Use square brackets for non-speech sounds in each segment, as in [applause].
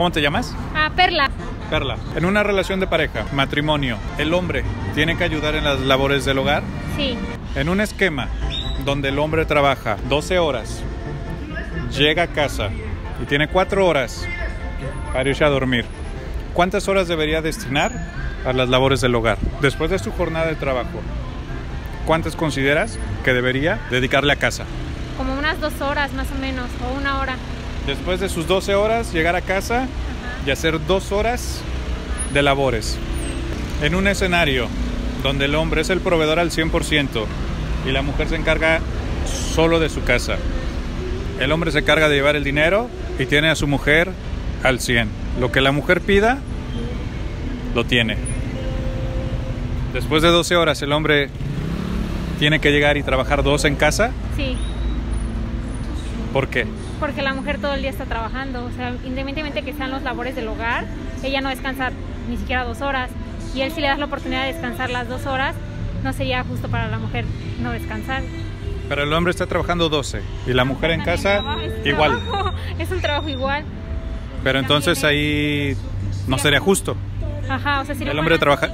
¿Cómo te llamas? Ah, Perla. Perla. En una relación de pareja, matrimonio, el hombre tiene que ayudar en las labores del hogar. Sí. En un esquema donde el hombre trabaja 12 horas, llega a casa y tiene 4 horas para irse a dormir, ¿cuántas horas debería destinar a las labores del hogar? Después de su jornada de trabajo, ¿cuántas consideras que debería dedicarle a casa? Como unas dos horas más o menos, o una hora. Después de sus 12 horas, llegar a casa y hacer dos horas de labores. En un escenario donde el hombre es el proveedor al 100% y la mujer se encarga solo de su casa. El hombre se encarga de llevar el dinero y tiene a su mujer al 100. Lo que la mujer pida, lo tiene. Después de 12 horas el hombre tiene que llegar y trabajar dos en casa. Sí. ¿Por qué? Porque la mujer todo el día está trabajando. O sea, independientemente que sean los labores del hogar, ella no descansa ni siquiera dos horas. Y él si le das la oportunidad de descansar las dos horas, no sería justo para la mujer no descansar. Pero el hombre está trabajando 12 y la mujer en casa es igual. trabajo, [laughs] es un trabajo igual. Pero entonces ahí no sería justo. Ajá, o sea, si El hombre trabaja...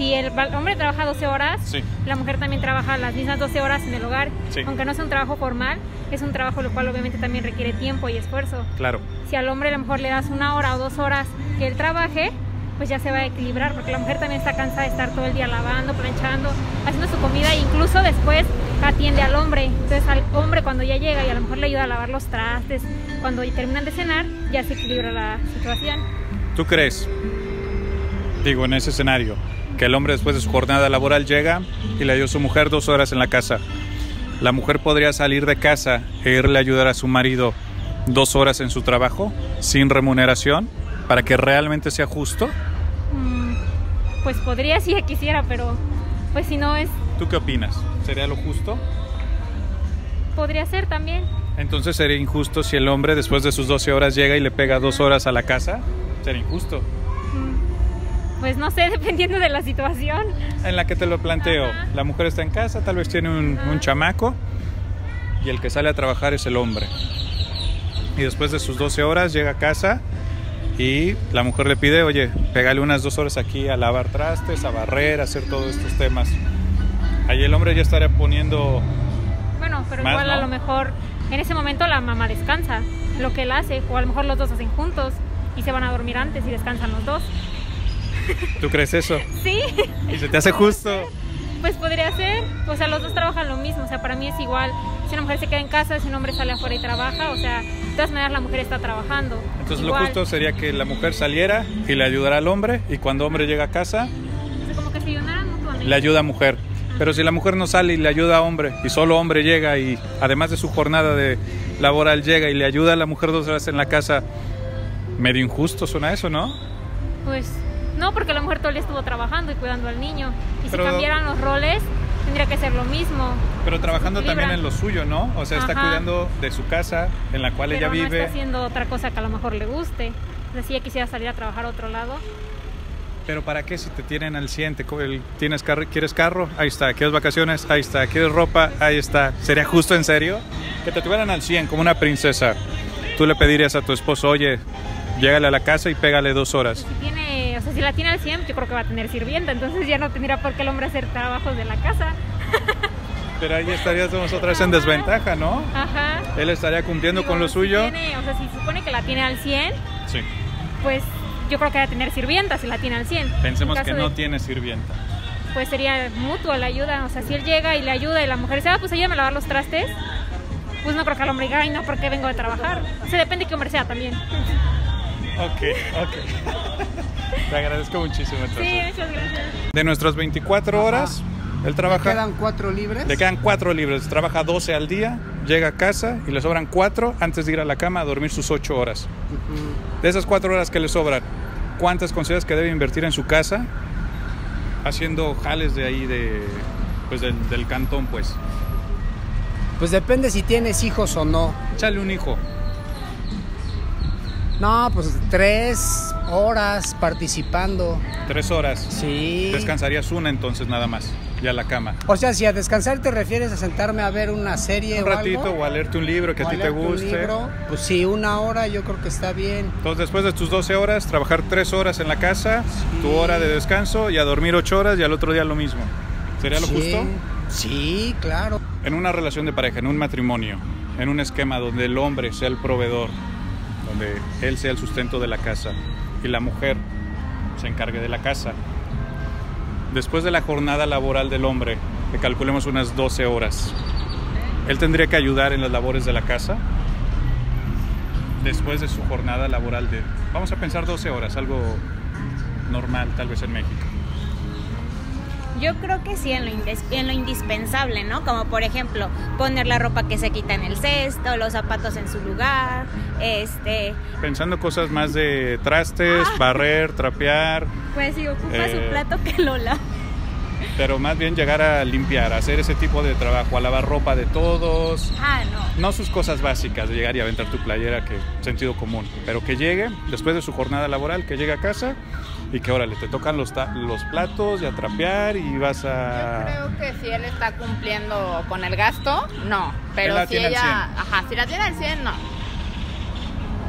Si el hombre trabaja 12 horas, Sí. la mujer también trabaja las mismas 12 horas en el hogar. Sí. Aunque no sea un trabajo formal, es un trabajo lo cual obviamente también requiere tiempo y esfuerzo. Claro. Si al hombre a lo mejor le das una hora o dos horas que él trabaje, pues ya se va a equilibrar, porque la mujer también está cansada de estar todo el día lavando, planchando, haciendo su comida e incluso después atiende al hombre. Entonces al hombre cuando ya llega y a lo mejor le ayuda a lavar los trastes, cuando terminan de cenar, ya se equilibra la situación. ¿Tú crees, digo, en ese escenario, que el hombre después de su jornada laboral llega y le dio a su mujer dos horas en la casa? ¿La mujer podría salir de casa e irle a ayudar a su marido dos horas en su trabajo sin remuneración para que realmente sea justo? Mm, Pues podría si quisiera, pero pues si no es, ¿Tú qué opinas? ¿Sería lo justo? podría ser también. Entonces sería injusto si el hombre después de sus 12 horas llega y le pega dos horas a la casa. Sería injusto. Pues no sé, [laughs] dependiendo de la situación. En la que te lo planteo, Ajá. la mujer está en casa, tal vez tiene un, un chamaco y el que sale a trabajar es el hombre. Y después de sus 12 horas llega a casa y la mujer le pide, oye, pégale unas dos horas aquí a lavar trastes, a barrer, a hacer todos estos temas. Ahí el hombre ya estaría poniendo, Bueno, pero Más, igual a lo mejor en ese momento la mamá descansa, lo que él hace, o a lo mejor los dos hacen juntos y se van a dormir antes y descansan los dos. ¿Tú crees eso? Sí, Y se te hace justo. pues podría ser. O sea, los dos trabajan lo mismo. O sea, para mí es igual. Si una mujer se queda en casa, si un hombre sale afuera y trabaja, o sea, de todas maneras la mujer está trabajando. Entonces lo justo sería que la mujer saliera y le ayudara al hombre y cuando hombre llega a casa O sea, como que se ayudaran mutuamente. le ayuda a mujer. Pero si la mujer no sale y le ayuda a hombre y solo hombre llega y además de su jornada de laboral llega y le ayuda a la mujer dos horas en la casa, medio injusto suena eso, ¿no? Pues no, porque la mujer todo el día estuvo trabajando y cuidando al niño. Y Pero- si cambiaran los roles, tendría que ser lo mismo. Pero trabajando también en lo suyo, ¿no? O sea, está Ajá. cuidando de su casa en la cual ella pero no vive. está haciendo otra cosa que a lo mejor le guste. Sea, si ella quisiera salir a trabajar a otro lado, Pero ¿para qué si te tienen al 100? Te co- el- ¿Tienes carro, ¿Quieres carro? Ahí está. ¿Quieres vacaciones? Ahí está. ¿Quieres ropa? Ahí está. ¿Sería justo en serio? Que te tuvieran al 100 como una princesa. Tú le pedirías a tu esposo, oye, llégale a la casa y pégale dos horas. si tiene, o sea, si la tiene al 100, yo creo que va a tener sirvienta, entonces ya no tendría por qué el hombre hacer trabajos de la casa. [laughs] Pero ahí estaríamos otra vez en desventaja, ¿no? Ajá. Él estaría cumpliendo Digo, con lo si suyo. tiene- o sea, si supone que la tiene al 100, Sí. pues yo creo que va a tener sirvienta si la tiene al 100. Pensemos En que no de- tiene sirvienta. Pues sería mutua la ayuda, o sea, si él llega y le ayuda y la mujer dice, ah, pues ayúdame a lavar los trastes, pues no creo que el hombre diga, ay, no, porque vengo de trabajar. O sea, depende de qué hombre sea también. Ok, ok. [laughs] Te agradezco muchísimo. Sí, entonces. muchas gracias. De nuestras 24 horas, él trabaja. ¿Quedan cuatro libres? Le quedan cuatro libres, trabaja 12 al día, llega a casa y le sobran cuatro antes de ir a la cama a dormir sus ocho horas. De esas cuatro horas que le sobran, ¿cuántas consideras que debe invertir en su casa haciendo jales de ahí de, pues del, del cantón, pues? Pues depende si tienes hijos o no. Échale un hijo. No, pues tres horas participando. Tres horas. Sí. Descansarías una entonces nada más. y a la cama. O sea, si a descansar te refieres a sentarme a ver una serie Un o ratito algo, o a leerte un libro que a ti te leerte un guste. libro, pues sí, una hora yo creo que está bien. Entonces, después de tus 12 horas, trabajar 3 horas en la casa, Sí. tu hora de descanso y a dormir 8 horas y al otro día lo mismo. ¿Sería lo Sí, justo? Sí, claro. En una relación de pareja, en un matrimonio, en un esquema donde el hombre sea el proveedor, donde él sea el sustento de la casa y la mujer se encargue de la casa. Después de la jornada laboral del hombre, que calculemos unas 12 horas, él tendría que ayudar en las labores de la casa. Después de su jornada laboral de, vamos a pensar 12 horas, algo normal tal vez en México. Yo creo que sí, en lo, en lo indispensable, ¿no? Como por ejemplo, poner la ropa que se quita en el cesto, los zapatos en su lugar, este... Pensando cosas más de trastes, barrer, trapear, Pues si ocupa Eh, su plato que lo lava. pero más bien llegar a limpiar, a hacer ese tipo de trabajo, a lavar ropa de todos, Ah, no. no sus cosas básicas de llegar y aventar tu playera, que sentido común, pero que llegue después de su jornada laboral, que llegue a casa y que órale, te tocan los, ta- los platos y a trapear y vas Yo a... creo que si él está cumpliendo con el gasto, no. Pero si ella, ajá, si la tiene al 100, no.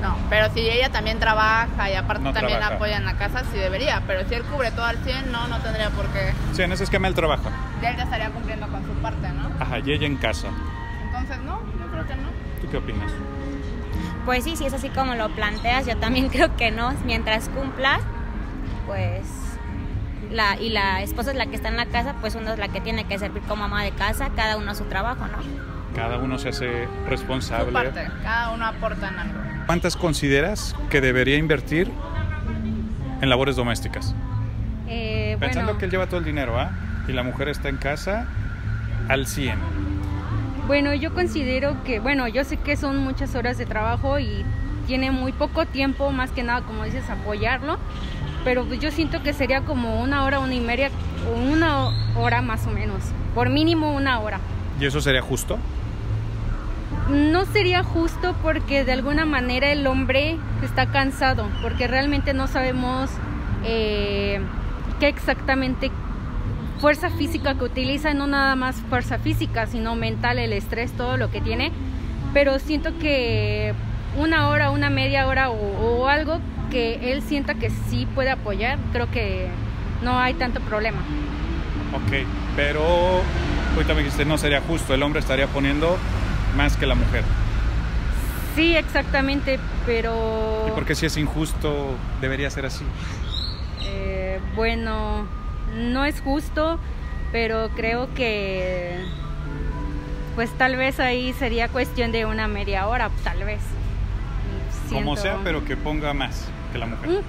No, pero si ella también trabaja y aparte No también trabaja. apoya en la casa, sí debería. Pero si él cubre todo al 100, no, no tendría por qué. Sí, en ese esquema él trabaja. Ya él ya estaría cumpliendo con su parte, ¿no? Ajá, y ella en casa. Entonces, no, yo creo que no. ¿Tú qué opinas? Pues sí, si es así como lo planteas, yo también [laughs] creo que no. Mientras cumpla, pues... La, y la esposa es la que está en la casa, pues uno es la que tiene que servir como ama de casa, cada uno a su trabajo, ¿no? Cada uno se hace Su responsable. parte. Cada uno aporta en algo. ¿Cuántas consideras que debería invertir en labores domésticas? Eh, Pensando bueno, que él lleva todo el dinero, ¿ah? Y la mujer está en casa al 100. bueno, yo considero que, bueno, yo sé que son muchas horas de trabajo y tiene muy poco tiempo, más que nada, como dices, apoyarlo. Pero pues yo siento que sería como una hora, una y media, o una hora más o menos. Por mínimo una hora. ¿Y eso sería justo? No sería justo porque de alguna manera el hombre está cansado, porque realmente no sabemos eh, qué exactamente fuerza física que utiliza, no nada más fuerza física, sino mental, el estrés, todo lo que tiene. Pero siento que una hora, una media hora o, o algo que él sienta que sí puede apoyar, creo que no hay tanto problema. Ok, pero ahorita me dijiste no sería justo, el hombre estaría poniendo más que la mujer. Sí, exactamente, pero... ¿Y por qué si es injusto debería ser así? Eh, bueno, no es justo, pero creo que pues tal vez ahí sería cuestión de una media hora, tal vez. Como sea, pero que ponga más que la mujer. un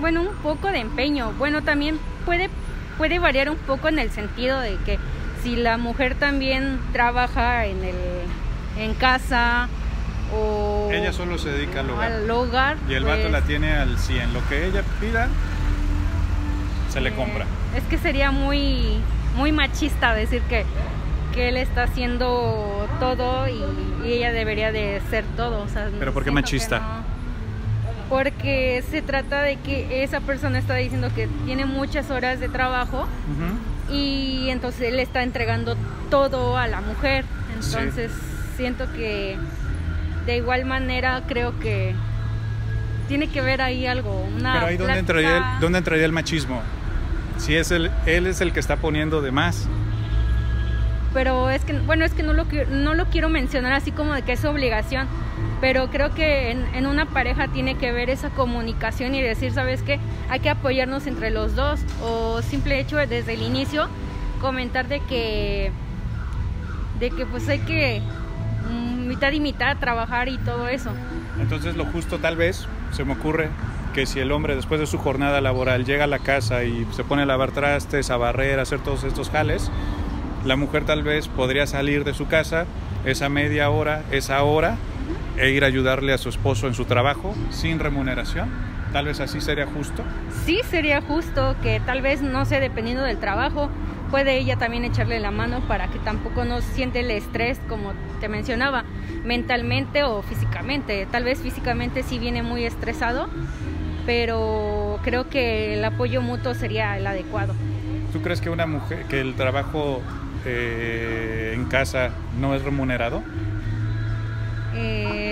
bueno, un poco de empeño. Bueno, también puede puede variar un poco en el sentido de que si la mujer también trabaja en el en casa o Ella solo se dedica al hogar. al hogar, Y el vato pues, la tiene al 100. Lo que ella pida, se le Eh, compra. Es que sería muy, muy machista decir que, que él está haciendo todo y, y ella debería de ser todo. o sea, ¿Pero por qué machista? Porque se trata de que esa persona está diciendo que tiene muchas horas de trabajo y entonces él está entregando todo a la mujer. Sí. Entonces siento que de igual manera creo que tiene que ver ahí algo. Una Pero ahí dónde entraría, el, dónde entraría el machismo. Si es el, él es el que está poniendo de más. pero es que bueno es que no lo no lo quiero mencionar así como de que es obligación pero creo que en, en una pareja tiene que ver esa comunicación y decir sabes qué hay que apoyarnos entre los dos o simple hecho de desde el inicio comentar de que de que pues hay que mm, mitad y mitad trabajar y todo eso. Entonces lo justo tal vez, se me ocurre, que si el hombre después de su jornada laboral llega a la casa y se pone a lavar trastes, a barrer, a hacer todos estos jales, la mujer tal vez podría salir de su casa esa media hora, esa hora, e ir a ayudarle a su esposo en su trabajo sin remuneración. Tal vez así sería justo. sí sería justo que tal vez no sé dependiendo del trabajo puede ella también echarle la mano para que tampoco no siente el estrés como te mencionaba mentalmente o físicamente tal vez físicamente sí viene muy estresado pero creo que el apoyo mutuo sería el adecuado ¿Tú crees que una mujer, que el trabajo eh, en casa no es remunerado? Eh,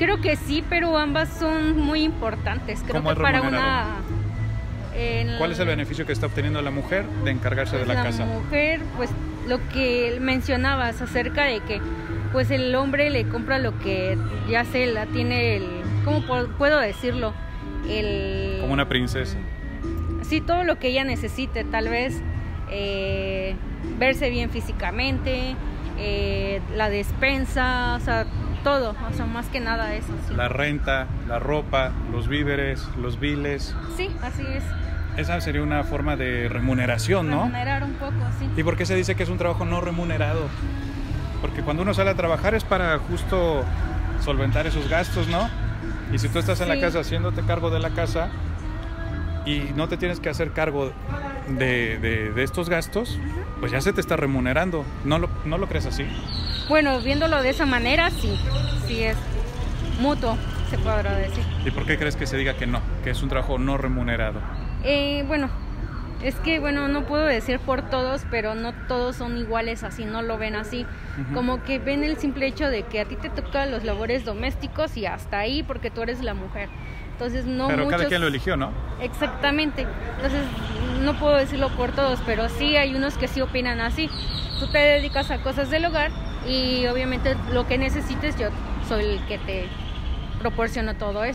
creo que sí, pero ambas son muy importantes. Creo ¿Cómo que para una. ¿Cuál es el beneficio que está obteniendo la mujer de encargarse de la, casa? mujer, pues lo que mencionabas acerca de que pues el hombre le compra lo que ya se la tiene el ¿cómo pu- puedo decirlo? El Como una princesa. sí todo lo que ella necesite, tal vez eh, verse bien físicamente, eh, la despensa, o sea, todo, o sea, más que nada eso. Sí, La renta, la ropa, los víveres, los biles. Sí, así es. Esa sería una forma de remuneración, ¿no? Remunerar un poco, sí. ¿Y por qué se dice que es un trabajo no remunerado? Porque cuando uno sale a trabajar es para justo solventar esos gastos, ¿no? Y si tú estás en la casa haciéndote cargo de la casa y no te tienes que hacer cargo de, de- de estos gastos, pues ya se te está remunerando. ¿No lo, ¿No lo crees así? Bueno, viéndolo de esa manera, sí, sí es mutuo, se podrá decir. ¿Y por qué crees que se diga que no? Que es un trabajo no remunerado. Eh, bueno, es que, bueno, no puedo decir por todos, pero no todos son iguales así, no lo ven así. Como que ven el simple hecho de que a ti te tocan los labores domésticos y hasta ahí porque tú eres la mujer. Entonces, no Pero cada muchos- quien lo eligió, ¿no? Exactamente. Entonces, no puedo decirlo por todos, pero sí hay unos que sí opinan así. Tú te dedicas a cosas del hogar y obviamente lo que necesites yo soy el que te proporciono todo eso.